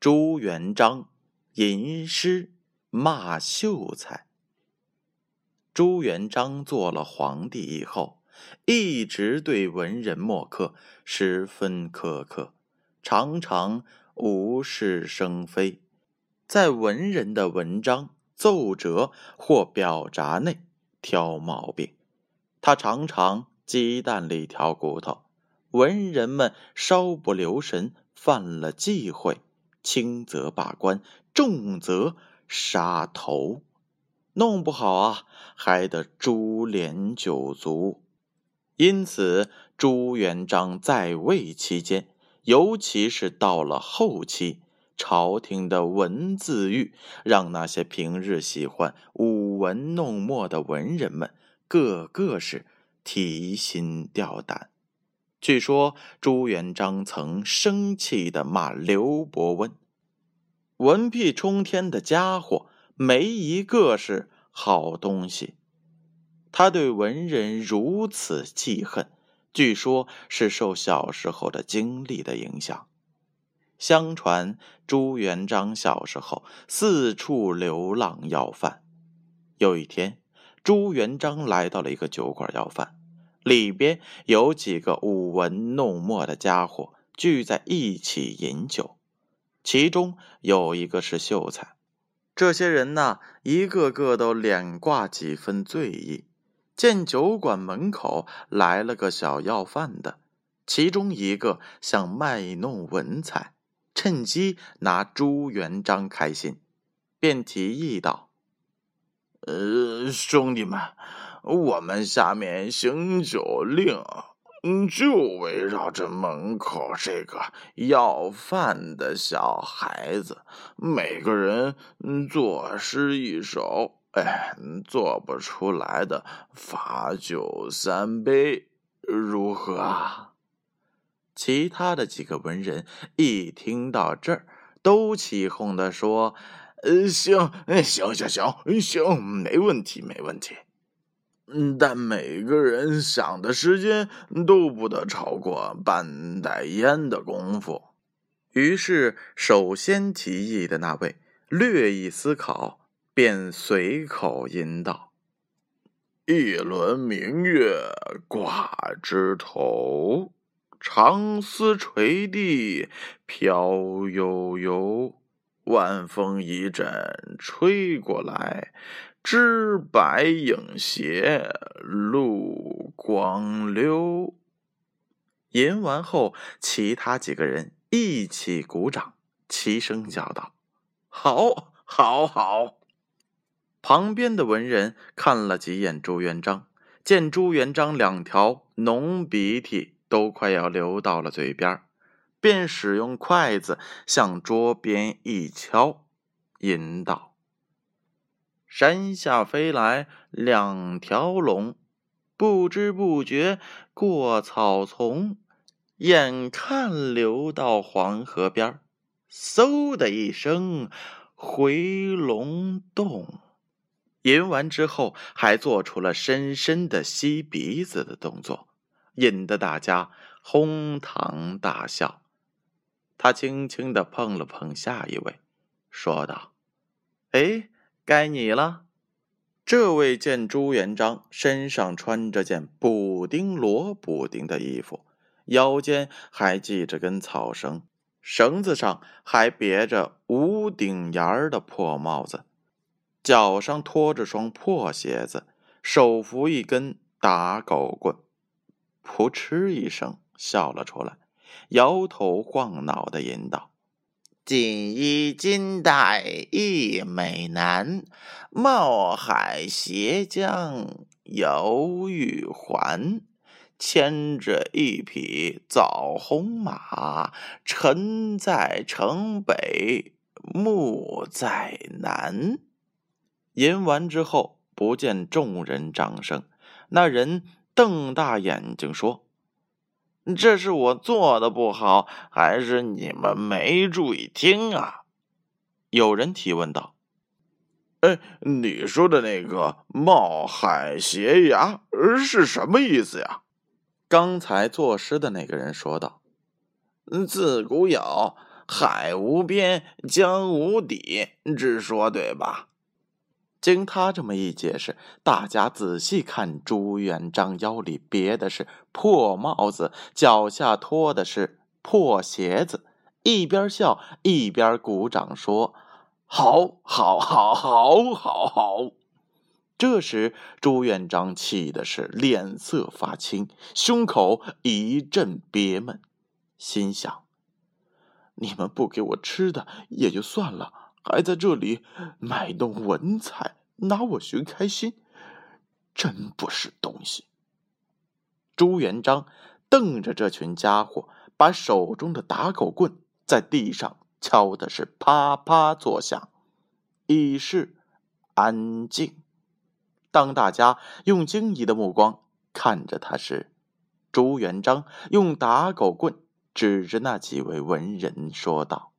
朱元璋吟诗骂秀才。朱元璋做了皇帝以后，一直对文人墨客十分苛刻，常常无事生非，在文人的文章、奏折或表札内挑毛病。他常常鸡蛋里挑骨头，文人们稍不留神，犯了忌讳。轻则罢官，重则杀头，弄不好啊，还得株连九族。因此，朱元璋在位期间，尤其是到了后期，朝廷的文字狱让那些平日喜欢舞文弄墨的文人们，个个是提心吊胆。据说朱元璋曾生气的骂刘伯温：“文屁冲天的家伙，没一个是好东西。”他对文人如此记恨，据说是受小时候的经历的影响。相传朱元璋小时候四处流浪要饭，有一天，朱元璋来到了一个酒馆要饭。里边有几个舞文弄墨的家伙聚在一起饮酒，其中有一个是秀才。这些人呢，一个个都脸挂几分醉意。见酒馆门口来了个小要饭的，其中一个想卖弄文采，趁机拿朱元璋开心，便提议道：“呃，兄弟们。”我们下面行酒令，嗯就围绕着门口这个要饭的小孩子，每个人作诗一首。哎，做不出来的罚酒三杯，如何啊？其他的几个文人一听到这儿，都起哄的说：“呃，行，行，行，行，行，没问题，没问题。”但每个人想的时间都不得超过半袋烟的功夫。于是，首先提议的那位略一思考，便随口吟道：“一轮明月挂枝头，长丝垂地飘悠悠。晚风一阵吹过来。”枝白影斜，露光溜。吟完后，其他几个人一起鼓掌，齐声叫道：“好，好，好！”旁边的文人看了几眼朱元璋，见朱元璋两条浓鼻涕都快要流到了嘴边，便使用筷子向桌边一敲，吟道。山下飞来两条龙，不知不觉过草丛，眼看流到黄河边嗖的一声回龙洞。吟完之后，还做出了深深的吸鼻子的动作，引得大家哄堂大笑。他轻轻的碰了碰下一位，说道：“哎。”该你了。这位见朱元璋身上穿着件补丁罗补丁的衣服，腰间还系着根草绳，绳子上还别着无顶檐儿的破帽子，脚上拖着双破鞋子，手扶一根打狗棍，扑哧一声笑了出来，摇头晃脑的吟道。锦衣金带一美男，冒海斜江游玉环。牵着一匹枣红马，臣在城北，木在南。吟完之后，不见众人掌声，那人瞪大眼睛说：“这是我做的不好，还是你们没注意听啊？”有人提问道。哎，你说的那个“冒海斜崖”是什么意思呀？刚才作诗的那个人说道：“自古有‘海无边，江无底’之说，对吧？”经他这么一解释，大家仔细看，朱元璋腰里别的是破帽子，脚下拖的是破鞋子，一边笑一边鼓掌说。好，好，好，好，好，好！这时，朱元璋气的是脸色发青，胸口一阵憋闷，心想：你们不给我吃的也就算了，还在这里卖弄文采，拿我寻开心，真不是东西！朱元璋瞪着这群家伙，把手中的打狗棍在地上。敲的是啪啪作响，以示安静。当大家用惊疑的目光看着他时，朱元璋用打狗棍指着那几位文人说道：“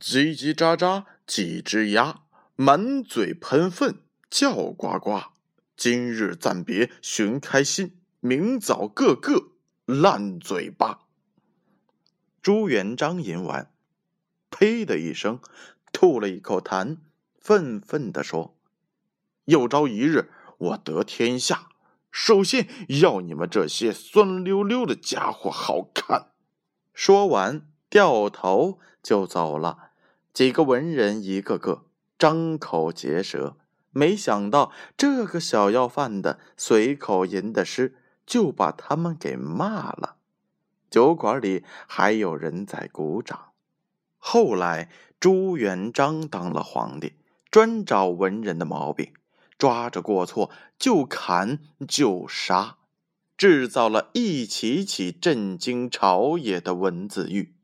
叽叽喳喳几只鸭，满嘴喷粪叫呱呱。今日暂别寻开心，明早个个烂嘴巴。”朱元璋吟完。呸的一声，吐了一口痰，愤愤地说：“有朝一日我得天下，首先要你们这些酸溜溜的家伙好看。”说完，掉头就走了。几个文人一个个张口结舌，没想到这个小要饭的随口吟的诗，就把他们给骂了。酒馆里还有人在鼓掌。后来，朱元璋当了皇帝，专找文人的毛病，抓着过错就砍就杀，制造了一起起震惊朝野的文字狱。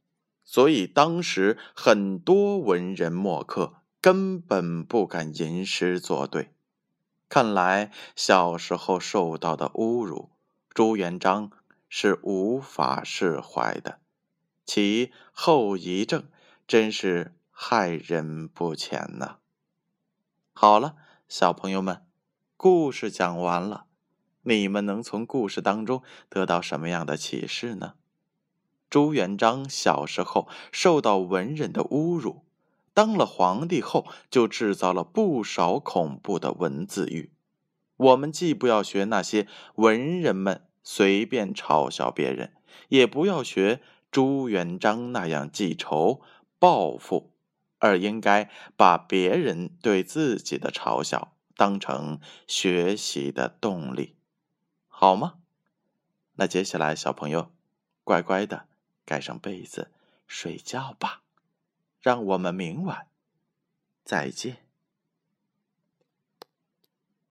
所以当时很多文人墨客根本不敢吟诗作对。看来小时候受到的侮辱，朱元璋是无法释怀的，其后遗症。真是害人不浅呐！好了，小朋友们，故事讲完了，你们能从故事当中得到什么样的启示呢？朱元璋小时候受到文人的侮辱，当了皇帝后就制造了不少恐怖的文字狱。我们既不要学那些文人们随便嘲笑别人，也不要学朱元璋那样记仇。报复，而应该把别人对自己的嘲笑当成学习的动力，好吗？那接下来，小朋友乖乖的盖上被子睡觉吧，让我们明晚再见。